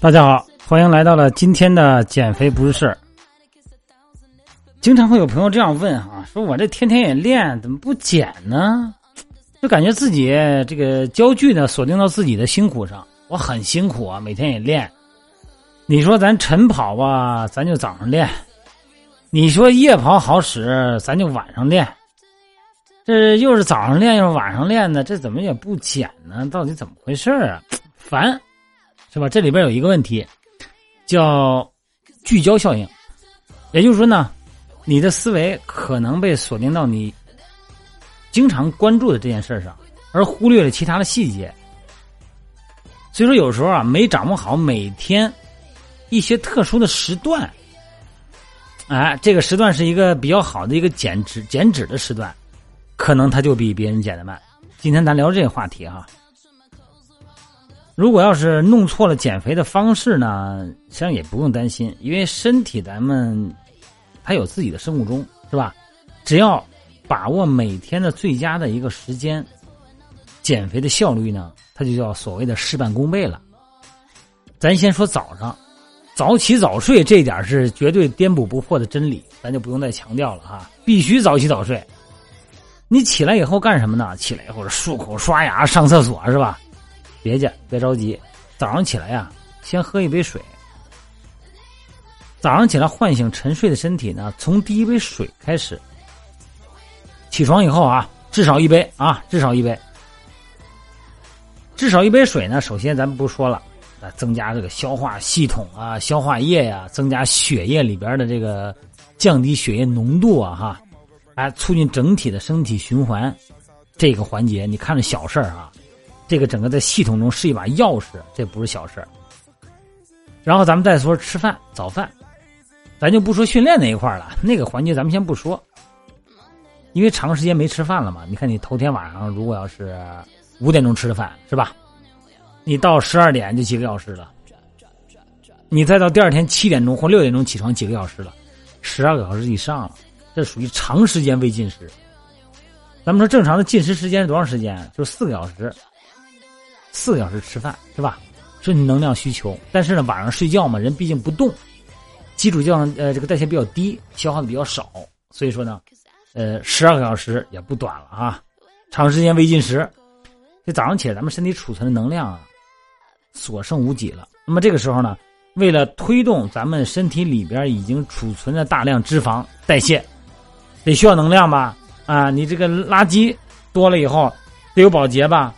大家好，欢迎来到了今天的减肥不是事儿。经常会有朋友这样问啊，说我这天天也练，怎么不减呢？就感觉自己这个焦距呢锁定到自己的辛苦上，我很辛苦啊，每天也练。你说咱晨跑吧，咱就早上练；你说夜跑好使，咱就晚上练。这又是早上练又是晚上练的，这怎么也不减呢？到底怎么回事啊？烦！是吧？这里边有一个问题，叫聚焦效应，也就是说呢，你的思维可能被锁定到你经常关注的这件事上，而忽略了其他的细节。所以说，有时候啊，没掌握好每天一些特殊的时段，哎，这个时段是一个比较好的一个减脂减脂的时段，可能他就比别人减的慢。今天咱聊这个话题哈。如果要是弄错了减肥的方式呢，实际上也不用担心，因为身体咱们它有自己的生物钟，是吧？只要把握每天的最佳的一个时间，减肥的效率呢，它就叫所谓的事半功倍了。咱先说早上，早起早睡这一点是绝对颠扑不破的真理，咱就不用再强调了哈，必须早起早睡。你起来以后干什么呢？起来以后漱口、刷牙、上厕所，是吧？别介，别着急。早上起来呀，先喝一杯水。早上起来唤醒沉睡的身体呢，从第一杯水开始。起床以后啊，至少一杯啊，至少一杯。至少一杯水呢，首先咱们不说了，啊，增加这个消化系统啊，消化液呀，增加血液里边的这个，降低血液浓度啊，哈，哎，促进整体的身体循环。这个环节，你看着小事儿啊。这个整个在系统中是一把钥匙，这不是小事然后咱们再说吃饭早饭，咱就不说训练那一块了，那个环节咱们先不说，因为长时间没吃饭了嘛。你看你头天晚上如果要是五点钟吃的饭是吧？你到十二点就几个小时了，你再到第二天七点钟或六点钟起床几个小时了，十二个小时以上了，这属于长时间未进食。咱们说正常的进食时间是多长时间？就是四个小时。四个小时吃饭是吧？是你能量需求。但是呢，晚上睡觉嘛，人毕竟不动，基础教呃这个代谢比较低，消耗的比较少，所以说呢，呃，十二个小时也不短了啊。长时间未进食，这早上起来咱们身体储存的能量啊，所剩无几了。那么这个时候呢，为了推动咱们身体里边已经储存的大量脂肪代谢，得需要能量吧？啊，你这个垃圾多了以后，得有保洁吧？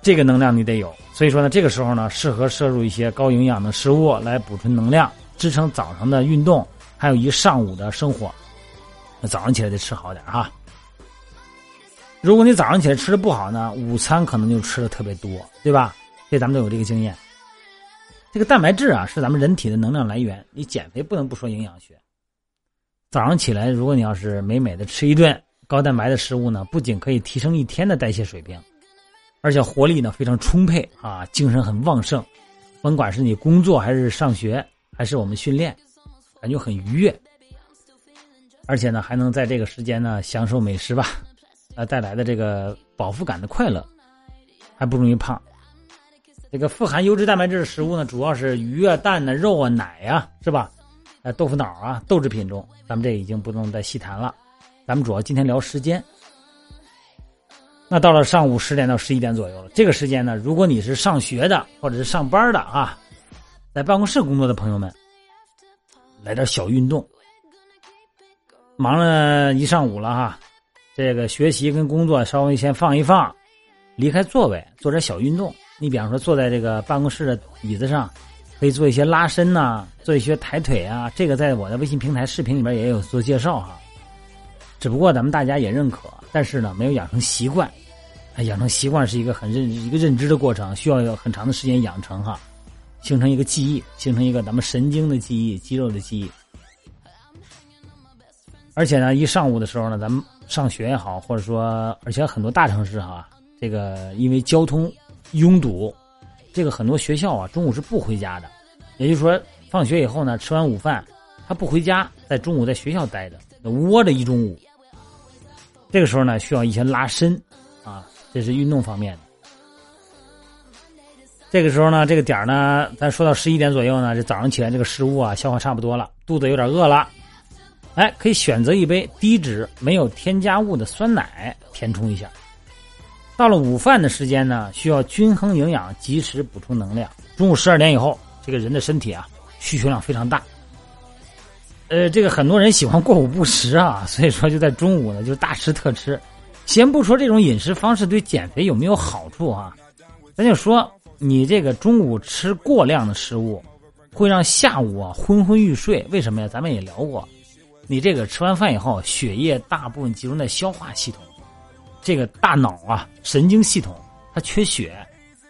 这个能量你得有，所以说呢，这个时候呢，适合摄入一些高营养的食物来补充能量，支撑早上的运动，还有一上午的生活。那早上起来得吃好点哈。如果你早上起来吃的不好呢，午餐可能就吃的特别多，对吧？这咱们都有这个经验。这个蛋白质啊，是咱们人体的能量来源。你减肥不能不说营养学。早上起来，如果你要是美美的吃一顿高蛋白的食物呢，不仅可以提升一天的代谢水平。而且活力呢非常充沛啊，精神很旺盛，甭管是你工作还是上学，还是我们训练，感觉很愉悦。而且呢，还能在这个时间呢享受美食吧，啊带来的这个饱腹感的快乐，还不容易胖。这个富含优质蛋白质的食物呢，主要是鱼啊、蛋呢、肉啊、奶呀，是吧？呃，豆腐脑啊、豆制品中，咱们这已经不能再细谈了。咱们主要今天聊时间。那到了上午十点到十一点左右了，这个时间呢，如果你是上学的或者是上班的啊，在办公室工作的朋友们，来点小运动。忙了一上午了哈，这个学习跟工作稍微先放一放，离开座位做点小运动。你比方说坐在这个办公室的椅子上，可以做一些拉伸呐，做一些抬腿啊。这个在我的微信平台视频里边也有做介绍哈。只不过咱们大家也认可，但是呢，没有养成习惯。养成习惯是一个很认一个认知的过程，需要有很长的时间养成哈，形成一个记忆，形成一个咱们神经的记忆、肌肉的记忆。而且呢，一上午的时候呢，咱们上学也好，或者说，而且很多大城市哈，这个因为交通拥堵，这个很多学校啊，中午是不回家的，也就是说，放学以后呢，吃完午饭，他不回家，在中午在学校待着，窝着一中午。这个时候呢，需要一些拉伸啊。这是运动方面的。这个时候呢，这个点呢，咱说到十一点左右呢，这早上起来这个食物啊，消化差不多了，肚子有点饿了，哎，可以选择一杯低脂、没有添加物的酸奶填充一下。到了午饭的时间呢，需要均衡营养，及时补充能量。中午十二点以后，这个人的身体啊，需求量非常大。呃，这个很多人喜欢过午不食啊，所以说就在中午呢，就大吃特吃。先不说这种饮食方式对减肥有没有好处啊，咱就说。你这个中午吃过量的食物，会让下午啊昏昏欲睡。为什么呀？咱们也聊过，你这个吃完饭以后，血液大部分集中在消化系统，这个大脑啊神经系统它缺血。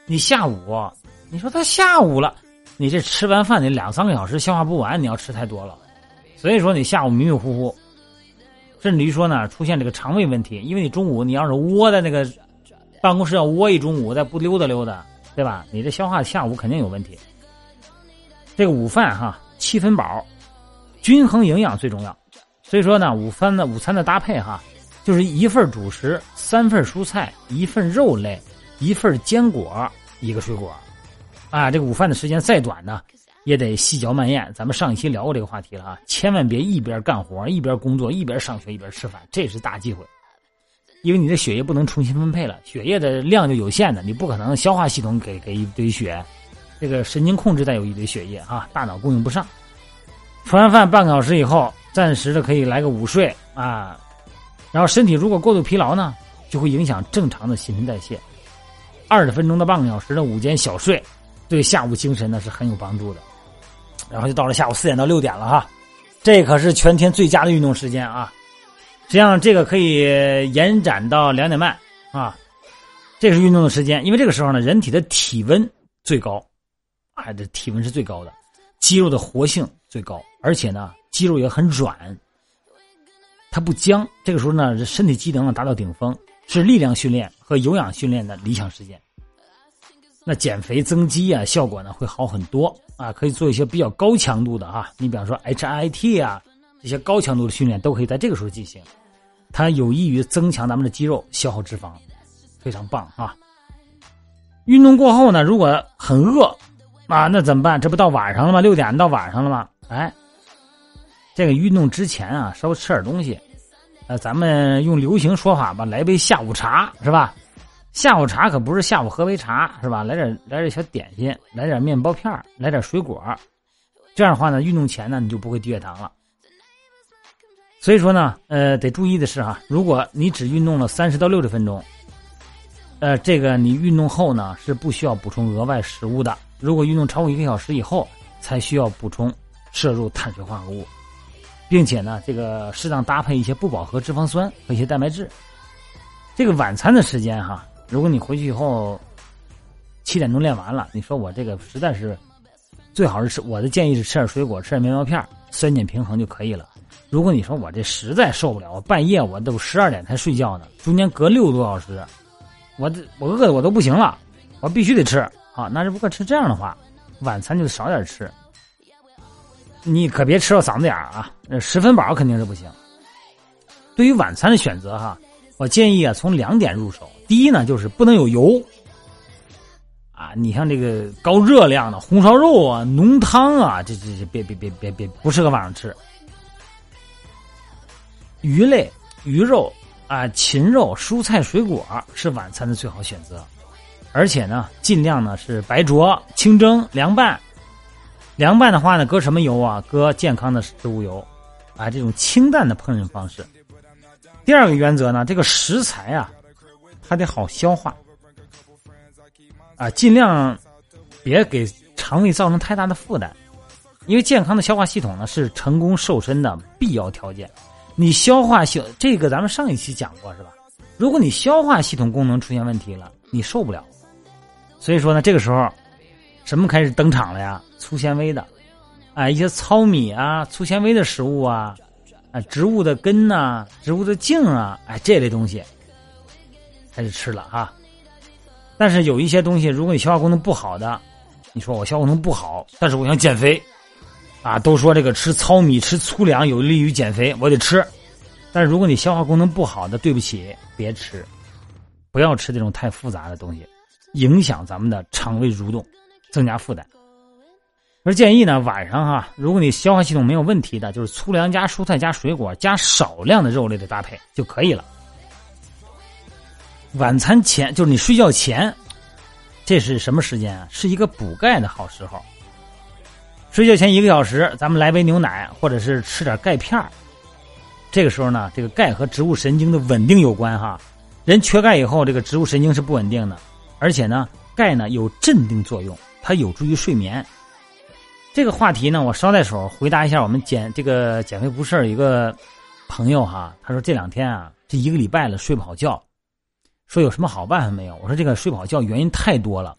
你下午，你说他下午了，你这吃完饭你两三个小时消化不完，你要吃太多了，所以说你下午迷迷糊糊，甚至于说呢出现这个肠胃问题，因为你中午你要是窝在那个办公室要窝一中午，再不溜达溜达。对吧？你这消化下午肯定有问题。这个午饭哈七分饱，均衡营养最重要。所以说呢，午饭的午餐的搭配哈，就是一份主食，三份蔬菜，一份肉类，一份坚果，一个水果。啊，这个午饭的时间再短呢，也得细嚼慢咽。咱们上一期聊过这个话题了啊，千万别一边干活一边工作，一边上学一边吃饭，这是大忌讳。因为你的血液不能重新分配了，血液的量就有限的，你不可能消化系统给给一堆血，这个神经控制再有一堆血液啊，大脑供应不上。吃完饭半个小时以后，暂时的可以来个午睡啊，然后身体如果过度疲劳呢，就会影响正常的新陈代谢。二十分钟到半个小时的午间小睡，对下午精神呢是很有帮助的。然后就到了下午四点到六点了哈，这可是全天最佳的运动时间啊。实际上，这个可以延展到两点半啊，这是运动的时间。因为这个时候呢，人体的体温最高，啊，这体温是最高的，肌肉的活性最高，而且呢，肌肉也很软，它不僵。这个时候呢，身体机能达到顶峰，是力量训练和有氧训练的理想时间。那减肥增肌啊，效果呢会好很多啊，可以做一些比较高强度的啊，你比方说 HIT 啊，这些高强度的训练都可以在这个时候进行。它有益于增强咱们的肌肉，消耗脂肪，非常棒啊！运动过后呢，如果很饿啊，那怎么办？这不到晚上了吗？六点到晚上了吗？哎，这个运动之前啊，稍微吃点东西，呃，咱们用流行说法吧，来杯下午茶是吧？下午茶可不是下午喝杯茶是吧？来点来点小点心，来点面包片来点水果，这样的话呢，运动前呢，你就不会低血糖了。所以说呢，呃，得注意的是哈，如果你只运动了三十到六十分钟，呃，这个你运动后呢是不需要补充额外食物的。如果运动超过一个小时以后，才需要补充摄入碳水化合物，并且呢，这个适当搭配一些不饱和脂肪酸和一些蛋白质。这个晚餐的时间哈，如果你回去以后七点钟练完了，你说我这个实在是最好是吃，我的建议是吃点水果，吃点面包片，酸碱平衡就可以了。如果你说我这实在受不了，我半夜我都十二点才睡觉呢，中间隔六个多小时，我这我饿的我都不行了，我必须得吃啊！那如果吃这样的话，晚餐就少点吃，你可别吃到嗓子眼啊！十分饱肯定是不行。对于晚餐的选择哈，我建议啊从两点入手。第一呢，就是不能有油啊，你像这个高热量的红烧肉啊、浓汤啊，这这这别别别别别不适合晚上吃。鱼类、鱼肉啊、禽肉、蔬菜、水果是晚餐的最好选择，而且呢，尽量呢是白灼、清蒸、凉拌。凉拌的话呢，搁什么油啊？搁健康的植物油，啊，这种清淡的烹饪方式。第二个原则呢，这个食材啊，它得好消化，啊，尽量别给肠胃造成太大的负担，因为健康的消化系统呢是成功瘦身的必要条件。你消化系这个咱们上一期讲过是吧？如果你消化系统功能出现问题了，你受不了。所以说呢，这个时候，什么开始登场了呀？粗纤维的，啊，一些糙米啊，粗纤维的食物啊，啊，植物的根呐，植物的茎啊，哎，这类东西开始吃了哈。但是有一些东西，如果你消化功能不好的，你说我消化功能不好，但是我想减肥。啊，都说这个吃糙米、吃粗粮有利于减肥，我得吃。但是如果你消化功能不好的，对不起，别吃。不要吃这种太复杂的东西，影响咱们的肠胃蠕动，增加负担。而建议呢，晚上哈，如果你消化系统没有问题的，就是粗粮加蔬菜加水果加少量的肉类的搭配就可以了。晚餐前就是你睡觉前，这是什么时间啊？是一个补钙的好时候。睡觉前一个小时，咱们来杯牛奶，或者是吃点钙片这个时候呢，这个钙和植物神经的稳定有关哈。人缺钙以后，这个植物神经是不稳定的，而且呢，钙呢有镇定作用，它有助于睡眠。这个话题呢，我捎带手回答一下我们减这个减肥不事一个朋友哈，他说这两天啊，这一个礼拜了睡不好觉，说有什么好办法没有？我说这个睡不好觉原因太多了，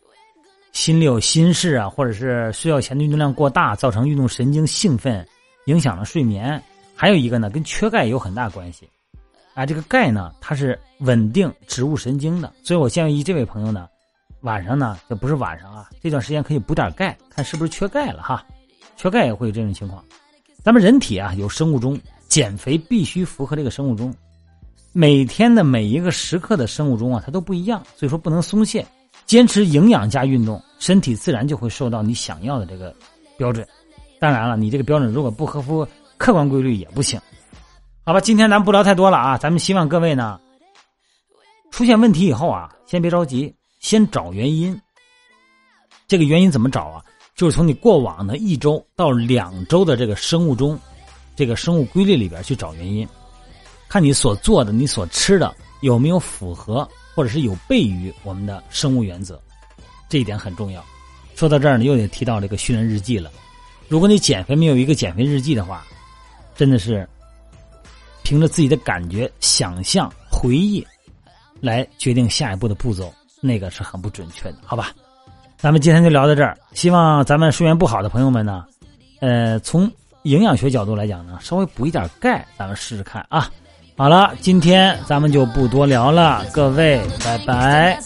心里有心事啊，或者是睡觉前的运动量过大，造成运动神经兴奋，影响了睡眠。还有一个呢，跟缺钙有很大关系。啊，这个钙呢，它是稳定植物神经的，所以我建议这位朋友呢。晚上呢，这不是晚上啊，这段时间可以补点钙，看是不是缺钙了哈。缺钙也会有这种情况。咱们人体啊有生物钟，减肥必须符合这个生物钟。每天的每一个时刻的生物钟啊，它都不一样，所以说不能松懈，坚持营养加运动，身体自然就会受到你想要的这个标准。当然了，你这个标准如果不合乎客观规律也不行。好吧，今天咱不聊太多了啊，咱们希望各位呢出现问题以后啊，先别着急。先找原因，这个原因怎么找啊？就是从你过往的一周到两周的这个生物钟，这个生物规律里边去找原因，看你所做的、你所吃的有没有符合，或者是有悖于我们的生物原则，这一点很重要。说到这儿呢，又得提到这个训练日记了。如果你减肥没有一个减肥日记的话，真的是凭着自己的感觉、想象、回忆来决定下一步的步骤。那个是很不准确的，好吧？咱们今天就聊到这儿。希望咱们睡眠不好的朋友们呢，呃，从营养学角度来讲呢，稍微补一点钙，咱们试试看啊。好了，今天咱们就不多聊了，各位，拜拜。